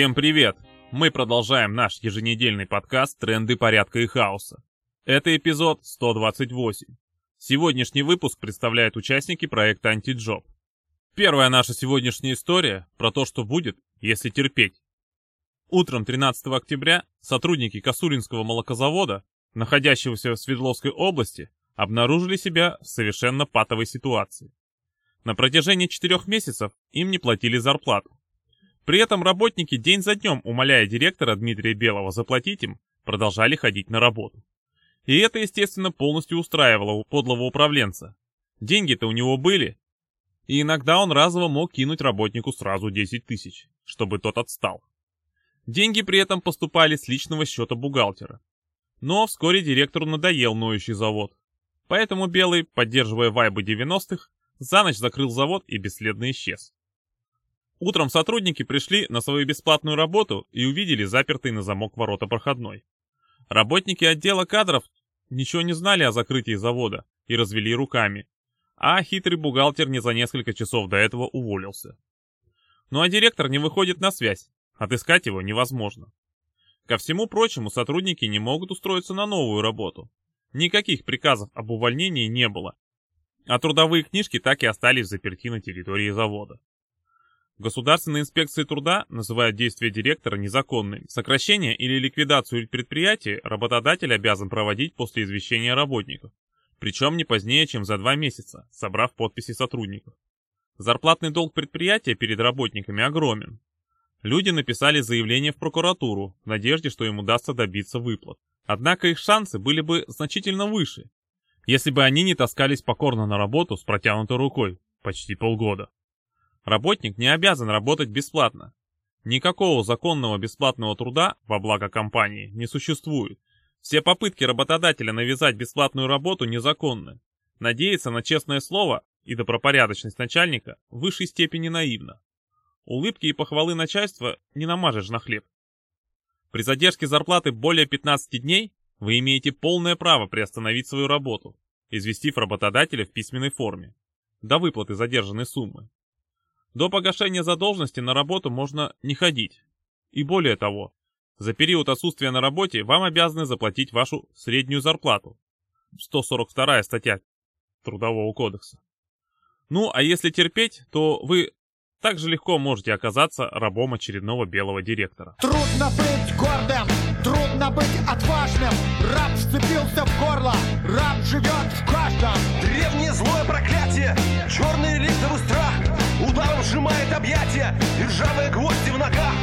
Всем привет! Мы продолжаем наш еженедельный подкаст «Тренды порядка и хаоса». Это эпизод 128. Сегодняшний выпуск представляют участники проекта «Антиджоп». Первая наша сегодняшняя история про то, что будет, если терпеть. Утром 13 октября сотрудники Косулинского молокозавода, находящегося в Свердловской области, обнаружили себя в совершенно патовой ситуации. На протяжении четырех месяцев им не платили зарплату. При этом работники день за днем, умоляя директора Дмитрия Белого заплатить им, продолжали ходить на работу. И это, естественно, полностью устраивало подлого управленца. Деньги-то у него были, и иногда он разово мог кинуть работнику сразу 10 тысяч, чтобы тот отстал. Деньги при этом поступали с личного счета бухгалтера. Но вскоре директору надоел ноющий завод. Поэтому Белый, поддерживая вайбы 90-х, за ночь закрыл завод и бесследно исчез. Утром сотрудники пришли на свою бесплатную работу и увидели запертый на замок ворота проходной. Работники отдела кадров ничего не знали о закрытии завода и развели руками, а хитрый бухгалтер не за несколько часов до этого уволился. Ну а директор не выходит на связь, отыскать его невозможно. Ко всему прочему, сотрудники не могут устроиться на новую работу. Никаких приказов об увольнении не было, а трудовые книжки так и остались заперти на территории завода. Государственной инспекции труда называют действия директора незаконными. Сокращение или ликвидацию предприятия работодатель обязан проводить после извещения работников, причем не позднее, чем за два месяца, собрав подписи сотрудников. Зарплатный долг предприятия перед работниками огромен. Люди написали заявление в прокуратуру в надежде, что им удастся добиться выплат. Однако их шансы были бы значительно выше, если бы они не таскались покорно на работу с протянутой рукой почти полгода. Работник не обязан работать бесплатно. Никакого законного бесплатного труда во благо компании не существует. Все попытки работодателя навязать бесплатную работу незаконны. Надеяться на честное слово и добропорядочность начальника в высшей степени наивно. Улыбки и похвалы начальства не намажешь на хлеб. При задержке зарплаты более 15 дней вы имеете полное право приостановить свою работу, известив работодателя в письменной форме, до выплаты задержанной суммы. До погашения задолженности на работу можно не ходить. И более того, за период отсутствия на работе вам обязаны заплатить вашу среднюю зарплату. 142 статья Трудового кодекса. Ну, а если терпеть, то вы так же легко можете оказаться рабом очередного белого директора. Трудно быть гордым, трудно быть отважным. Раб вцепился в горло, раб живет в каждом. Древнее злое проклятие, черный липовый страх Ударом сжимает объятия и ржавые гвозди в ногах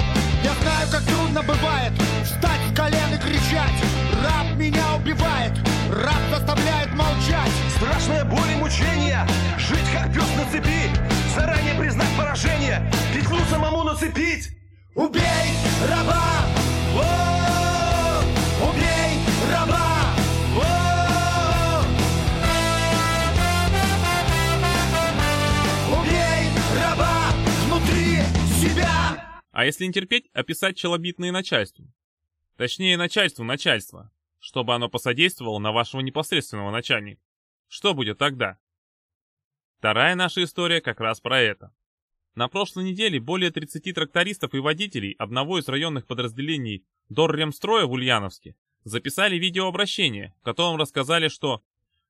Я знаю, как трудно бывает встать с колен и кричать. Раб меня убивает, раб заставляет молчать. Страшная боль и мучение Жить как пес на цепи Заранее признать поражение Петлю самому нацепить Убей раба! А если не терпеть, описать челобитные начальству. Точнее, начальству начальства, чтобы оно посодействовало на вашего непосредственного начальника. Что будет тогда? Вторая наша история как раз про это. На прошлой неделе более 30 трактористов и водителей одного из районных подразделений Дорремстроя в Ульяновске записали видеообращение, в котором рассказали, что,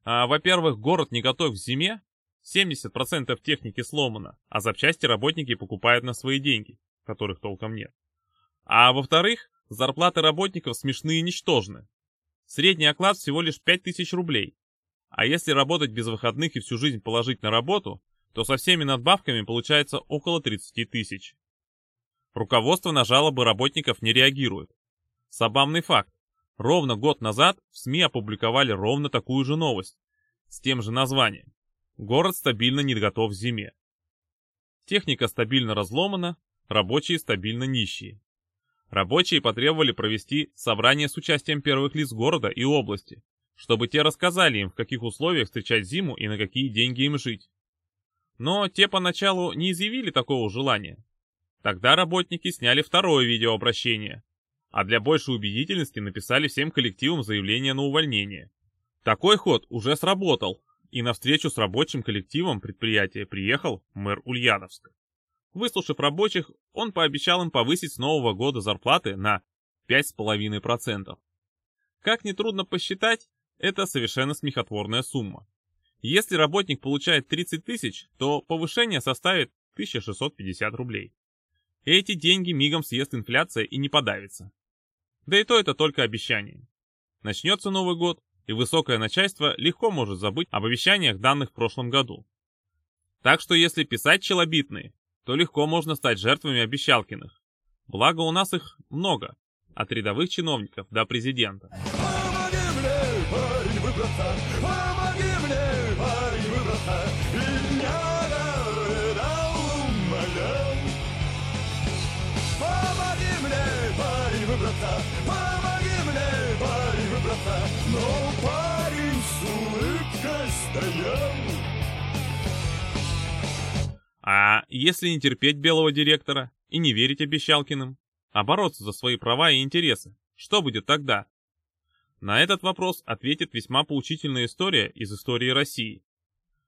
а, во-первых, город не готов к зиме, 70% техники сломано, а запчасти работники покупают на свои деньги, которых толком нет. А во-вторых, зарплаты работников смешные и ничтожны. Средний оклад всего лишь 5000 рублей. А если работать без выходных и всю жизнь положить на работу, то со всеми надбавками получается около 30 тысяч. Руководство на жалобы работников не реагирует. Забавный факт. Ровно год назад в СМИ опубликовали ровно такую же новость, с тем же названием. Город стабильно не готов к зиме. Техника стабильно разломана, рабочие стабильно нищие. Рабочие потребовали провести собрание с участием первых лиц города и области, чтобы те рассказали им, в каких условиях встречать зиму и на какие деньги им жить. Но те поначалу не изъявили такого желания. Тогда работники сняли второе видеообращение, а для большей убедительности написали всем коллективам заявление на увольнение. Такой ход уже сработал, и на встречу с рабочим коллективом предприятия приехал мэр Ульяновска. Выслушав рабочих, он пообещал им повысить с нового года зарплаты на 5,5%. Как нетрудно посчитать, это совершенно смехотворная сумма. Если работник получает 30 тысяч, то повышение составит 1650 рублей. Эти деньги мигом съест инфляция и не подавится. Да и то это только обещание. Начнется Новый год, и высокое начальство легко может забыть об обещаниях данных в прошлом году. Так что если писать челобитные, то легко можно стать жертвами обещалкиных. Благо у нас их много, от рядовых чиновников до президента. Помоги мне, парень, выбраться! Если не терпеть белого директора и не верить обещалкиным, а бороться за свои права и интересы, что будет тогда? На этот вопрос ответит весьма поучительная история из истории России.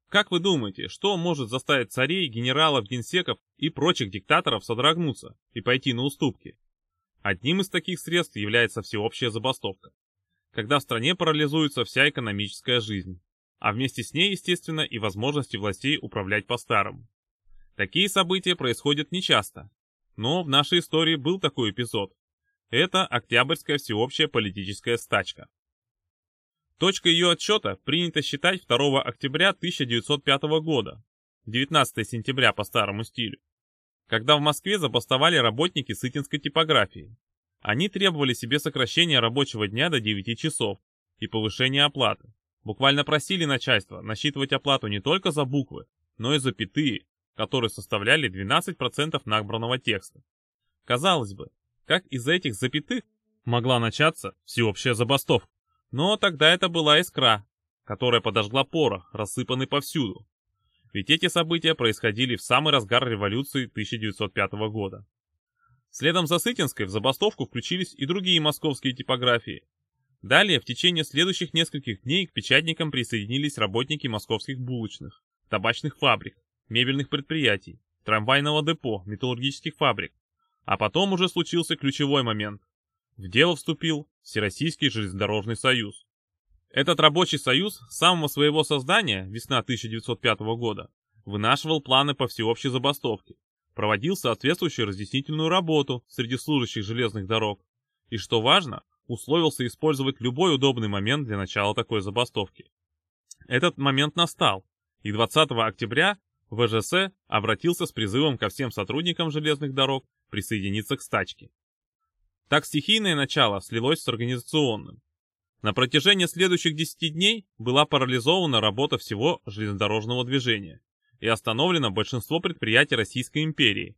Как вы думаете, что может заставить царей, генералов, генсеков и прочих диктаторов содрогнуться и пойти на уступки? Одним из таких средств является всеобщая забастовка, когда в стране парализуется вся экономическая жизнь, а вместе с ней, естественно, и возможности властей управлять по-старому. Такие события происходят нечасто, но в нашей истории был такой эпизод. Это Октябрьская всеобщая политическая стачка. Точкой ее отсчета принято считать 2 октября 1905 года, 19 сентября по старому стилю, когда в Москве забастовали работники сытинской типографии. Они требовали себе сокращения рабочего дня до 9 часов и повышения оплаты. Буквально просили начальство насчитывать оплату не только за буквы, но и за запятые, которые составляли 12% набранного текста. Казалось бы, как из этих запятых могла начаться всеобщая забастовка? Но тогда это была искра, которая подожгла порох, рассыпанный повсюду. Ведь эти события происходили в самый разгар революции 1905 года. Следом за Сытинской в забастовку включились и другие московские типографии. Далее, в течение следующих нескольких дней к печатникам присоединились работники московских булочных, табачных фабрик, мебельных предприятий, трамвайного депо, металлургических фабрик. А потом уже случился ключевой момент. В дело вступил Всероссийский железнодорожный союз. Этот рабочий союз с самого своего создания, весна 1905 года, вынашивал планы по всеобщей забастовке, проводил соответствующую разъяснительную работу среди служащих железных дорог и, что важно, условился использовать любой удобный момент для начала такой забастовки. Этот момент настал, и 20 октября ВЖС обратился с призывом ко всем сотрудникам железных дорог присоединиться к стачке. Так стихийное начало слилось с организационным. На протяжении следующих 10 дней была парализована работа всего железнодорожного движения и остановлено большинство предприятий Российской империи.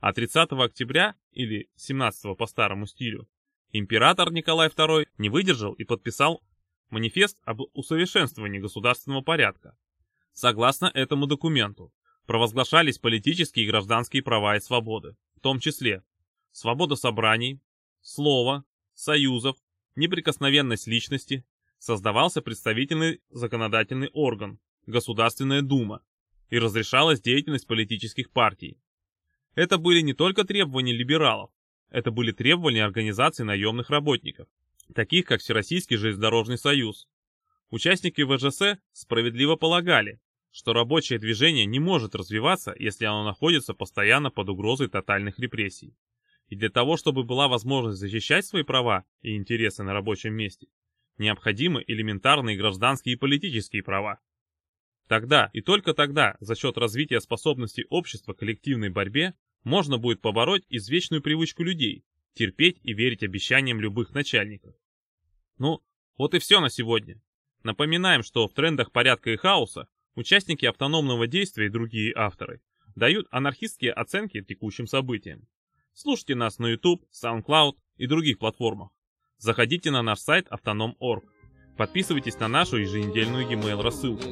А 30 октября, или 17 по старому стилю, император Николай II не выдержал и подписал манифест об усовершенствовании государственного порядка, Согласно этому документу, провозглашались политические и гражданские права и свободы, в том числе свобода собраний, слова, союзов, неприкосновенность личности, создавался представительный законодательный орган, Государственная Дума, и разрешалась деятельность политических партий. Это были не только требования либералов, это были требования организаций наемных работников, таких как Всероссийский железнодорожный союз, Участники ВЖС справедливо полагали, что рабочее движение не может развиваться, если оно находится постоянно под угрозой тотальных репрессий. И для того, чтобы была возможность защищать свои права и интересы на рабочем месте, необходимы элементарные гражданские и политические права. Тогда и только тогда, за счет развития способностей общества к коллективной борьбе, можно будет побороть извечную привычку людей терпеть и верить обещаниям любых начальников. Ну, вот и все на сегодня. Напоминаем, что в трендах порядка и хаоса участники автономного действия и другие авторы дают анархистские оценки текущим событиям. Слушайте нас на YouTube, SoundCloud и других платформах. Заходите на наш сайт autonom.org. Подписывайтесь на нашу еженедельную e-mail рассылку.